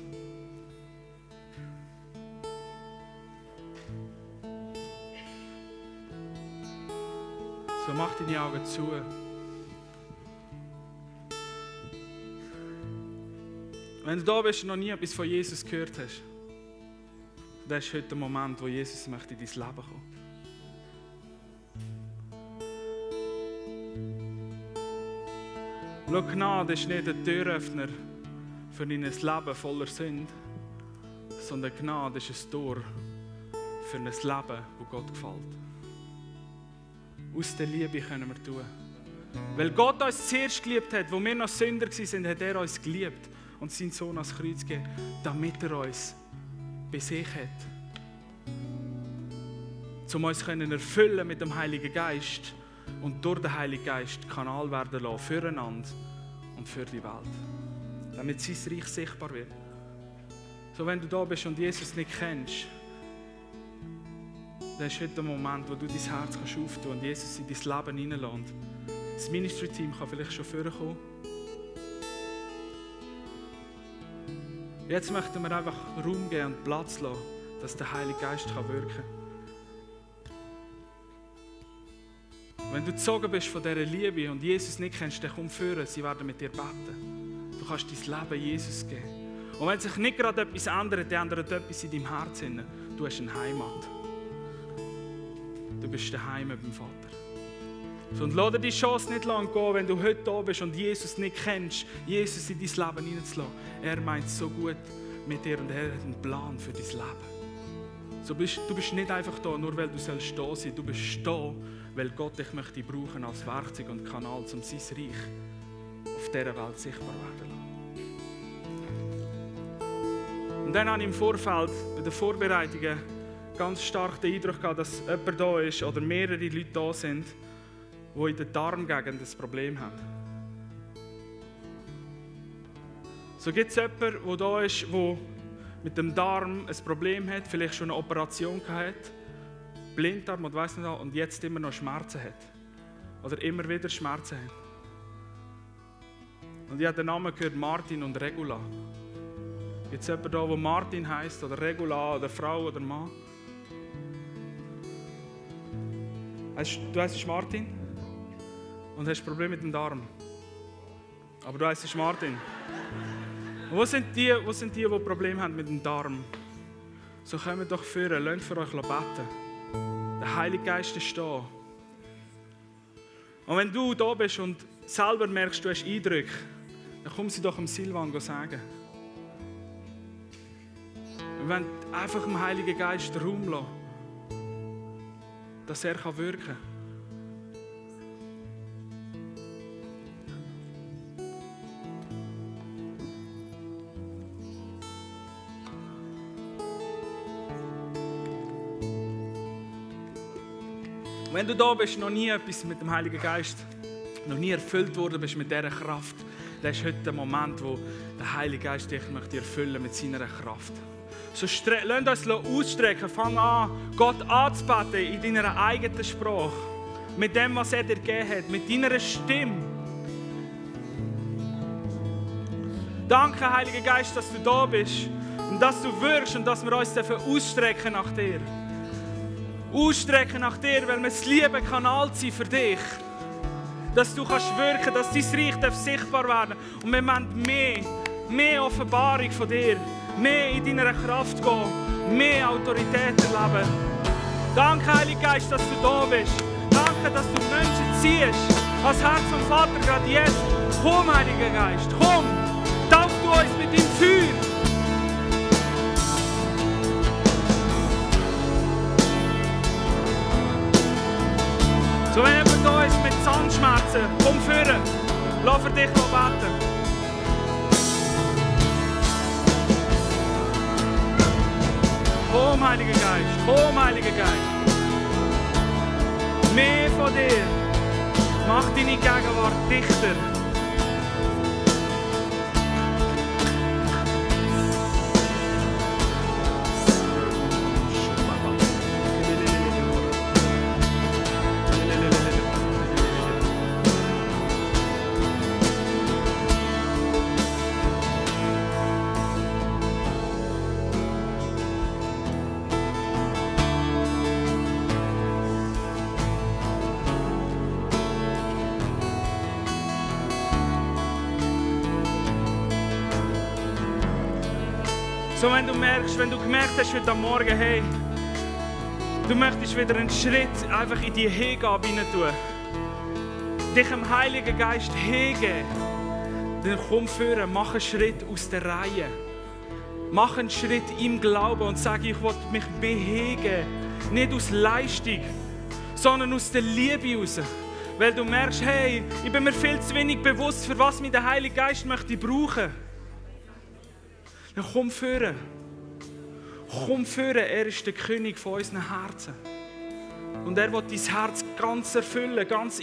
[SPEAKER 1] So mach deine Augen zu. Wenn du da bist und noch nie etwas von Jesus gehört hast, dann ist heute der Moment, wo Jesus möchte in dein Leben kommen. Schau, Gnade ist nicht ein Türöffner für dein Leben voller Sünde, sondern Gnade ist ein Tor für ein Leben, das Gott gefällt. Aus der Liebe können wir tun. Weil Gott uns zuerst geliebt hat, wo wir noch Sünder waren, hat er uns geliebt und seinen Sohn ans Kreuz gegeben, damit er uns bei sich hat. Um uns können erfüllen mit dem Heiligen Geist und durch den Heiligen Geist Kanal werden lassen füreinander und für die Welt. Damit sein Reich sichtbar wird. So, wenn du da bist und Jesus nicht kennst, dann ist heute der Moment, wo du dein Herz kannst auftun und Jesus in dein Leben hineinlässt. Das Ministry-Team kann vielleicht schon vorkommen. Jetzt möchten wir einfach Raum geben und Platz lassen, dass der Heilige Geist wirken kann. Wenn du gezogen bist von dieser Liebe und Jesus nicht kennst, dann komm führen, sie werden mit dir beten. Du kannst dein Leben Jesus geben. Und wenn sich nicht gerade etwas ändert, dann ändert etwas in deinem Herzen. Du hast eine Heimat. Du bist daheim beim Vater. Und lass dir die Chance nicht lang gehen, wenn du heute da bist und Jesus nicht kennst, Jesus in dein Leben hineinzulassen. Er meint so gut mit dir und er hat einen Plan für dein Leben. So bist, du bist nicht einfach da, nur weil du sollst da sein. Du bist da, weil Gott dich möchte brauchen als Werkzeug und Kanal, um sein Reich auf dieser Welt sichtbar werden lassen. Und dann habe ich im Vorfeld bei den Vorbereitungen ganz stark den Eindruck gehabt, dass jemand da ist oder mehrere Leute da sind, die in der Darmgegend ein Problem haben. So gibt es jemanden, der da ist, der mit dem Darm ein Problem hat, vielleicht schon eine Operation hat, Blinddarm und weiß nicht was, und jetzt immer noch Schmerzen hat. Oder immer wieder Schmerzen hat. Und ich habe den Namen gehört Martin und Regula. Gibt es jemanden da, der Martin heißt oder Regula oder Frau oder Mann? Du heißt Martin und hast Probleme mit dem Darm. Aber du heißt Martin. Und wo sind die, wo sind die, die Probleme haben mit dem Darm? So kommt doch führen, lasst für euch beten. Der Heilige Geist ist da. Und wenn du da bist und selber merkst, du hast Eindrücke, dann komm sie doch dem Silvan sagen. Wir wollen einfach dem Heiligen Geist Raum lassen dass er wirken kann. Wenn du da bist, noch nie etwas mit dem Heiligen Geist, noch nie erfüllt worden bist mit dieser Kraft, dann ist heute der Moment, wo der Heilige Geist dich möchte erfüllen mit seiner Kraft. So lasst uns ausstrecken. Fang an, Gott anzubeten in deiner eigenen Sprache. Mit dem, was er dir gegeben hat. Mit deiner Stimme. Danke, Heiliger Geist, dass du da bist. Und dass du wirkst und dass wir uns ausstrecken nach dir. Ausstrecken nach dir, weil wir das Liebe Kanal sein für dich. Dass du kannst wirken, dass dein Reich sichtbar werden. Und wir wollen mehr, mehr Offenbarung von dir mehr in deiner Kraft gehen, mehr Autorität erleben. Danke, Heiliger Geist, dass du da bist. Danke, dass du Menschen ziehst. Als Herz vom Vater gerade jetzt. Komm, Heiliger Geist, komm. Tauch du uns mit dem Feuer. So, wenn jemand da ist mit Zahnschmerzen, komm führen. Lass für dich beten. Komm, Heiliger Geist, komm, Heiliger Geist. Mehr von dir. Mach deine Gegenwart dichter. Merkst, wenn du gemerkt hast heute Morgen, hey, du möchtest wieder einen Schritt einfach in die Hingabe hinein tun, dich im Heiligen Geist hegen, dann komm führen, mach einen Schritt aus der Reihe. Mach einen Schritt im Glauben und sag, ich will mich behegen. Nicht aus Leistung, sondern aus der Liebe heraus. Weil du merkst, hey, ich bin mir viel zu wenig bewusst, für was mich der Heilige Geist möchte brauchen. Dann komm führen. Komm führen, er ist der König von unseren Herzen. Und er wird dein Herz ganz erfüllen, ganz.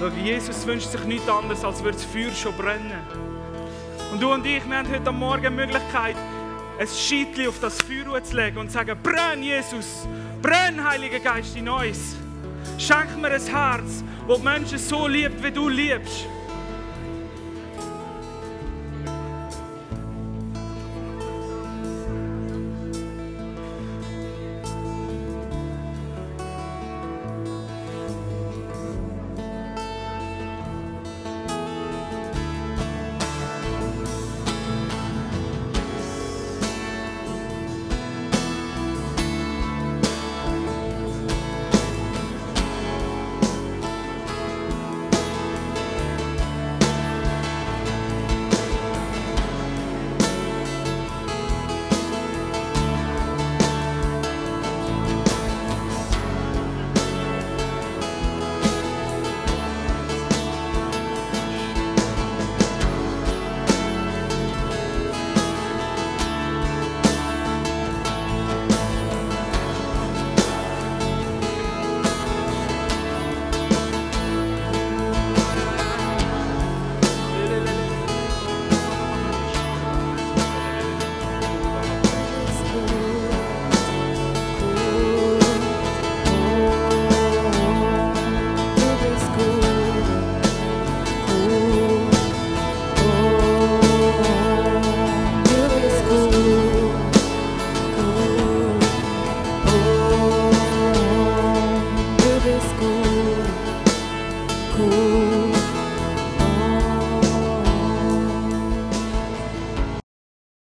[SPEAKER 1] Schau, Jesus wünscht sich nichts anderes, als würde das Feuer schon brennen. Und du und ich, wir haben heute Morgen die Möglichkeit, ein Scheitchen auf das Feuer zu legen und zu sagen, brenn Jesus, brenn Heiliger Geist in uns. Schenk mir ein Herz, das Menschen so liebt, wie du liebst.